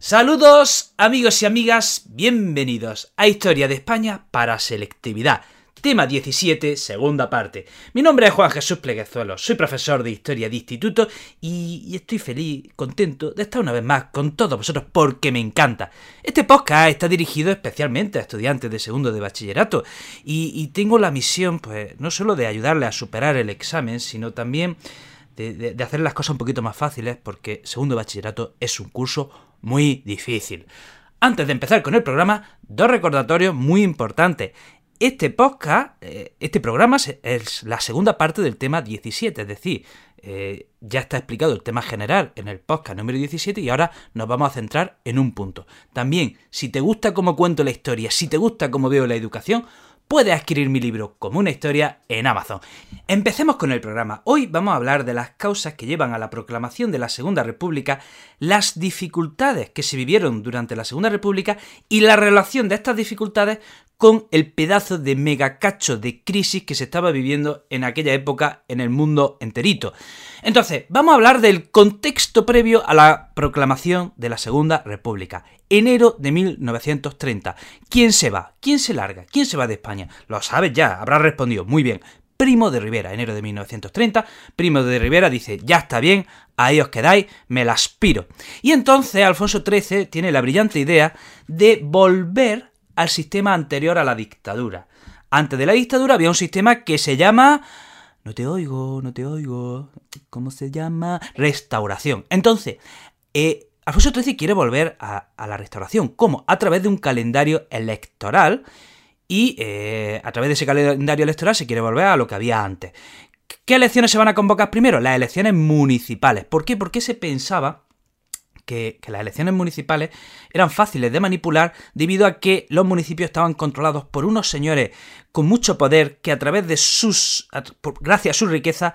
Saludos amigos y amigas, bienvenidos a Historia de España para Selectividad. Tema 17, segunda parte. Mi nombre es Juan Jesús Pleguezuelo, soy profesor de Historia de Instituto y, estoy feliz, contento de estar una vez más con todos vosotros porque me encanta. Este podcast está dirigido especialmente a estudiantes de segundo de bachillerato y, tengo la misión, pues, no solo de ayudarles a superar el examen, sino también de, de hacer las cosas un poquito más fáciles porque segundo de bachillerato es un curso muy difícil. Antes de empezar con el programa, dos recordatorios muy importantes. Este podcast, eh, este programa es la segunda parte del tema 17, es decir, eh, ya está explicado el tema general en el podcast número 17 y ahora nos vamos a centrar en un punto. También, si te gusta cómo cuento la historia, si te gusta cómo veo la educación, puedes adquirir mi libro como una historia en Amazon. Empecemos con el programa. Hoy vamos a hablar de las causas que llevan a la proclamación de la Segunda República, las dificultades que se vivieron durante la Segunda República y la relación de estas dificultades con el pedazo de megacacho de crisis que se estaba viviendo en aquella época en el mundo enterito. Entonces, vamos a hablar del contexto previo a la proclamación de la Segunda República. Enero de 1930. ¿Quién se va? ¿Quién se larga? ¿Quién se va de España? Lo sabes ya, habrás respondido. Muy bien. Primo de Rivera, enero de 1930. Primo de Rivera dice, ya está bien, ahí os quedáis, me la aspiro. Y entonces Alfonso XIII tiene la brillante idea de volver al sistema anterior a la dictadura. Antes de la dictadura había un sistema que se llama... No te oigo, no te oigo. ¿Cómo se llama? Restauración. Entonces, eh, Alfonso XIII quiere volver a, la restauración. ¿Cómo? A través de un calendario electoral y eh, a través de ese calendario electoral se quiere volver a lo que había antes. ¿Qué elecciones se van a convocar primero? Las elecciones municipales. ¿Por qué? Porque se pensaba que, las elecciones municipales eran fáciles de manipular debido a que los municipios estaban controlados por unos señores con mucho poder que a través de sus, gracias a su riqueza,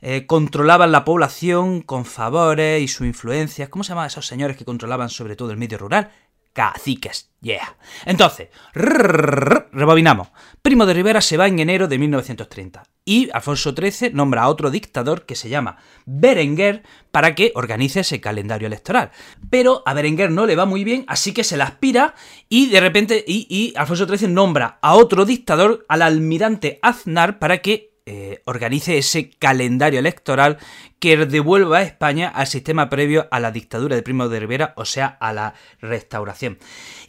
eh, controlaban la población con favores y su influencia. ¿Cómo se llamaban esos señores que controlaban sobre todo el medio rural? caciques. Yeah. Entonces, rebobinamos. Primo de Rivera se va en enero de 1930 y Alfonso XIII nombra a otro dictador que se llama Berenguer para que organice ese calendario electoral. Pero a Berenguer no le va muy bien, así que se la aspira y de repente y Alfonso XIII nombra a otro dictador, al almirante Aznar, para que eh, organice ese calendario electoral que devuelva a España al sistema previo a la dictadura de Primo de Rivera, o sea, a la restauración.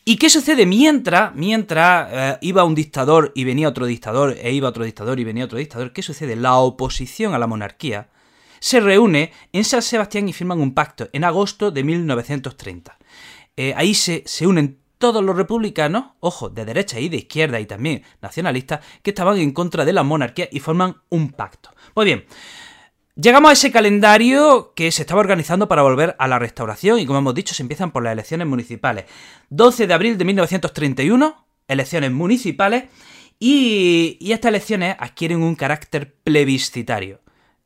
¿Y qué sucede mientras, mientras eh, iba un dictador y venía otro dictador, e iba otro dictador y venía otro dictador? ¿Qué sucede? La oposición a la monarquía se reúne en San Sebastián y firman un pacto en agosto de 1930. Eh, ahí se, se unen todos los republicanos, ojo, de derecha y de izquierda y también nacionalistas, que estaban en contra de la monarquía y forman un pacto. Muy bien. Llegamos a ese calendario que se estaba organizando para volver a la restauración y como hemos dicho se empiezan por las elecciones municipales. 12 de abril de 1931, elecciones municipales y, y estas elecciones adquieren un carácter plebiscitario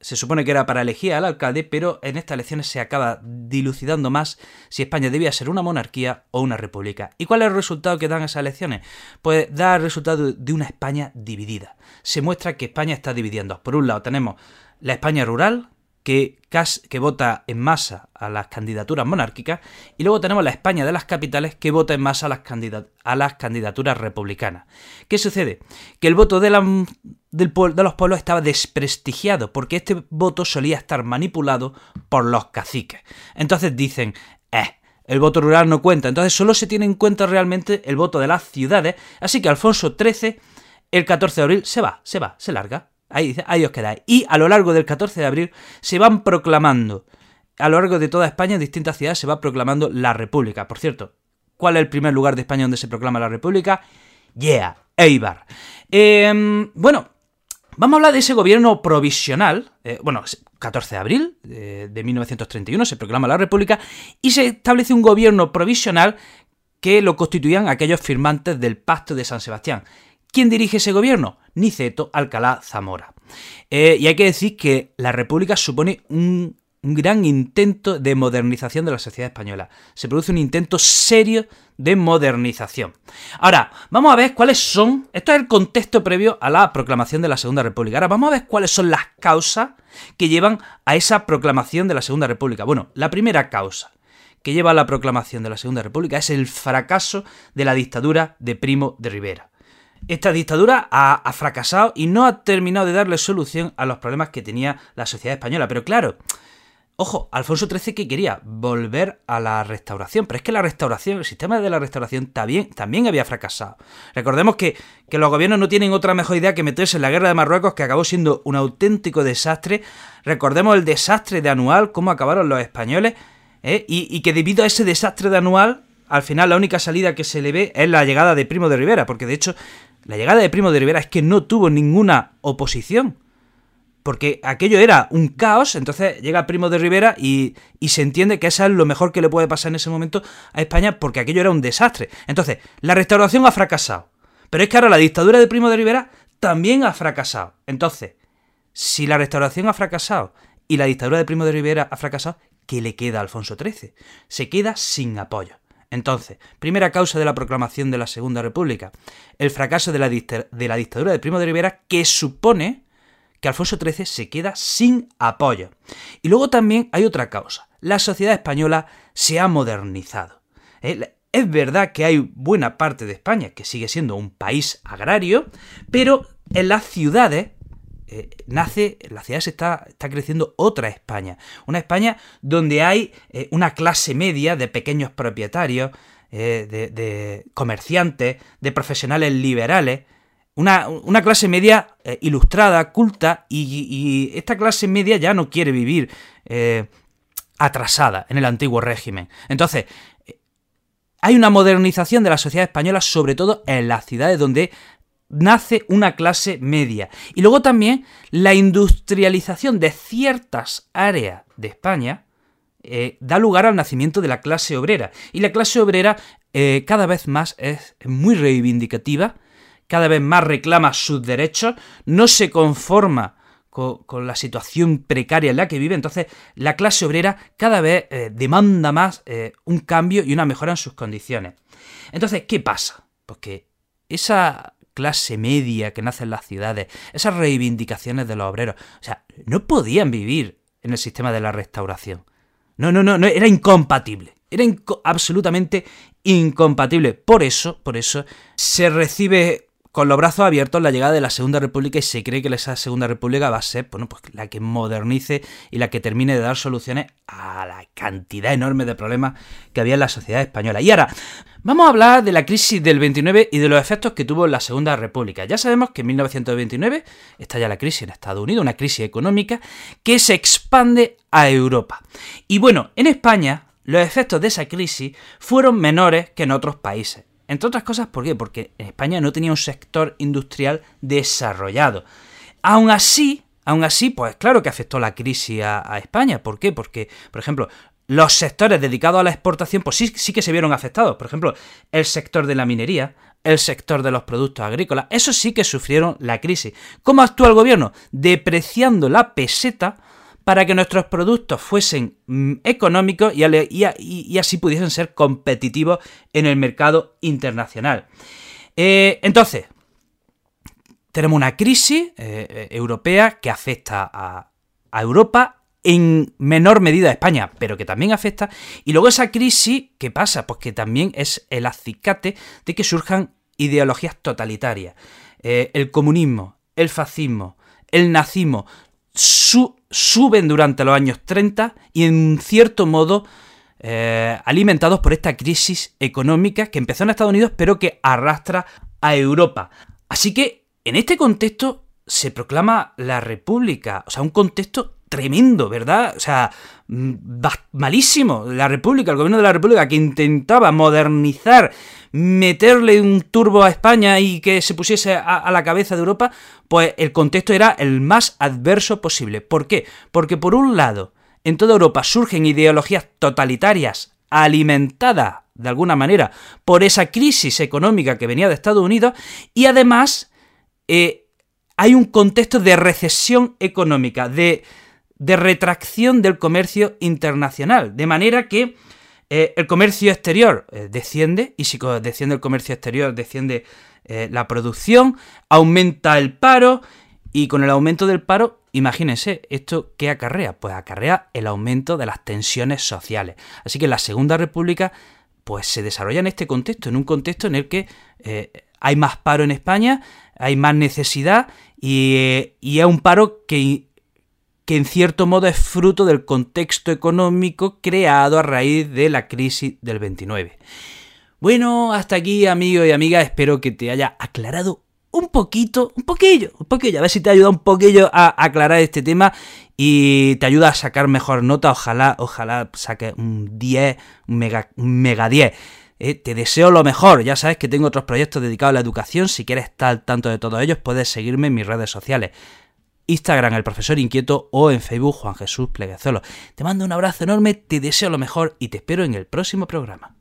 se supone que era para elegir al alcalde, pero en estas elecciones se acaba dilucidando más si España debía ser una monarquía o una república. ¿Y cuál es el resultado que dan esas elecciones? Pues da el resultado de una España dividida. Se muestra que España está dividiendo. Por un lado tenemos la España rural, que, vota en masa a las candidaturas monárquicas, y luego tenemos la España de las capitales que vota en masa a las, a las candidaturas republicanas. ¿Qué sucede? Que el voto de, de los pueblos estaba desprestigiado, porque este voto solía estar manipulado por los caciques. Entonces dicen, eh, el voto rural no cuenta, entonces solo se tiene en cuenta realmente el voto de las ciudades, así que Alfonso XIII, el 14 de abril, se va, se va, se larga, Ahí dice, ahí os quedáis. Y a lo largo del 14 de abril se van proclamando, a lo largo de toda España, en distintas ciudades, se va proclamando la República. Por cierto, ¿cuál es el primer lugar de España donde se proclama la República? Yeah, Eibar. Em, bueno, vamos a hablar de ese gobierno provisional. Eh, bueno, 14 de abril de, de 1931 se proclama la República y se establece un gobierno provisional que lo constituían aquellos firmantes del Pacto de San Sebastián. ¿Quién dirige ese gobierno? Niceto Alcalá Zamora. Eh, y hay que decir que la República supone un, gran intento de modernización de la sociedad española. Se produce un intento serio de modernización. Ahora, vamos a ver cuáles son. Esto es el contexto previo a la proclamación de la Segunda República. Ahora, vamos a ver cuáles son las causas que llevan a esa proclamación de la Segunda República. Bueno, la primera causa que lleva a la proclamación de la Segunda República es el fracaso de la dictadura de Primo de Rivera. Esta dictadura ha, fracasado y no ha terminado de darle solución a los problemas que tenía la sociedad española. Pero claro, Ojo, Alfonso XIII que quería volver a la restauración, pero es que la restauración, el sistema de la restauración también, había fracasado. Recordemos que, los gobiernos no tienen otra mejor idea que meterse en la guerra de Marruecos, que acabó siendo un auténtico desastre. Recordemos el desastre de Anual, cómo acabaron los españoles, ¿eh? y que debido a ese desastre de Anual, al final la única salida que se le ve es la llegada de Primo de Rivera, porque de hecho la llegada de Primo de Rivera es que no tuvo ninguna oposición porque aquello era un caos, entonces llega Primo de Rivera y, se entiende que eso es lo mejor que le puede pasar en ese momento a España porque aquello era un desastre. Entonces, la restauración ha fracasado. Pero es que ahora la dictadura de Primo de Rivera también ha fracasado. Entonces, si la restauración ha fracasado y la dictadura de Primo de Rivera ha fracasado, ¿qué le queda a Alfonso XIII? Se queda sin apoyo. Entonces, primera causa de la proclamación de la Segunda República, el fracaso de la, dictadura de Primo de Rivera que supone que Alfonso XIII se queda sin apoyo. Y luego también hay otra causa. La sociedad española se ha modernizado. Eh, es verdad que hay buena parte de España que sigue siendo un país agrario, pero en las ciudades eh, nace, en las ciudades está, está, creciendo otra España. Una España donde hay eh, una clase media de pequeños propietarios, de, comerciantes, de profesionales liberales, una, clase media eh, ilustrada, culta, y, esta clase media ya no quiere vivir eh, atrasada en el antiguo régimen. Entonces, eh, hay una modernización de la sociedad española, sobre todo en las ciudades donde nace una clase media. Y luego también la industrialización de ciertas áreas de España da lugar al nacimiento de la clase obrera. Y la clase obrera cada vez más es muy reivindicativa cada vez más reclama sus derechos, no se conforma con, la situación precaria en la que vive, entonces la clase obrera cada vez eh, demanda más eh, un cambio y una mejora en sus condiciones. Entonces, ¿qué pasa? Pues que esa clase media que nace en las ciudades, esas reivindicaciones de los obreros, o sea, no podían vivir en el sistema de la restauración. No, no, no, no era incompatible. Era absolutamente incompatible. Por eso, por eso, se recibe con los brazos abiertos la llegada de la Segunda República y se cree que esa Segunda República va a ser bueno, pues, la que modernice y la que termine de dar soluciones a la cantidad enorme de problemas que había en la sociedad española. Y ahora, vamos a hablar de la crisis del 29 y de los efectos que tuvo la Segunda República. Ya sabemos que en 1929 estalla la crisis en Estados Unidos, una crisis económica que se expande a Europa. Y bueno, en España los efectos de esa crisis fueron menores que en otros países. Entre otras cosas, ¿por qué? Porque España no tenía un sector industrial desarrollado. Aún así, aún así, pues claro que afectó la crisis a, España. ¿Por qué? Porque, por ejemplo, los sectores dedicados a la exportación, pues sí, sí que se vieron afectados. Por ejemplo, el sector de la minería, el sector de los productos agrícolas, eso sí que sufrieron la crisis. ¿Cómo actúa el gobierno? Depreciando la peseta para que nuestros productos fuesen mm, económicos y, así pudiesen ser competitivos en el mercado internacional. Eh, entonces, tenemos una crisis eh, eh, europea que afecta a, Europa, en menor medida a España, pero que también afecta. Y luego esa crisis, ¿qué pasa? Pues que también es el acicate de que surjan ideologías totalitarias. el comunismo, el fascismo, el nazismo, suben durante los años 30 y en cierto modo eh, alimentados por esta crisis económica que empezó en Estados Unidos pero que arrastra a Europa. Así que en este contexto se proclama la República, o sea, un contexto tremendo, ¿verdad? O sea, mm, malísimo. La República, el gobierno de la República que intentaba modernizar, meterle un turbo a España y que se pusiese a, la cabeza de Europa, pues el contexto era el más adverso posible. ¿Por qué? Porque por un lado, en toda Europa surgen ideologías totalitarias alimentadas de alguna manera por esa crisis económica que venía de Estados Unidos y además eh, hay un contexto de recesión económica, de de retracción del comercio internacional. De manera que eh, el comercio exterior eh, desciende, y si desciende el comercio exterior, desciende eh, la producción, aumenta el paro, y con el aumento del paro imagínense, ¿esto qué acarrea? Pues acarrea el aumento de las tensiones sociales. Así que la Segunda República pues se desarrolla en este contexto, en un contexto en el que hay más paro en España, hay más necesidad y, y es un paro que, que en cierto modo es fruto del contexto económico creado a raíz de la crisis del 29. Bueno, hasta aquí amigos y amigas, espero que te haya aclarado un poquito, un poquillo, un poquillo, a ver si te ayuda un poquillo a aclarar este tema y te ayuda a sacar mejor nota, ojalá, ojalá saque un 10, un mega, mega 10. Eh, te deseo lo mejor, ya sabes que tengo otros proyectos dedicados a la educación, si quieres estar al tanto de todos ellos puedes seguirme en mis redes sociales. Instagram, el profesor inquieto, o en Facebook, Juan Jesús Pleguezolo. Te mando un abrazo enorme, te deseo lo mejor y te espero en el próximo programa.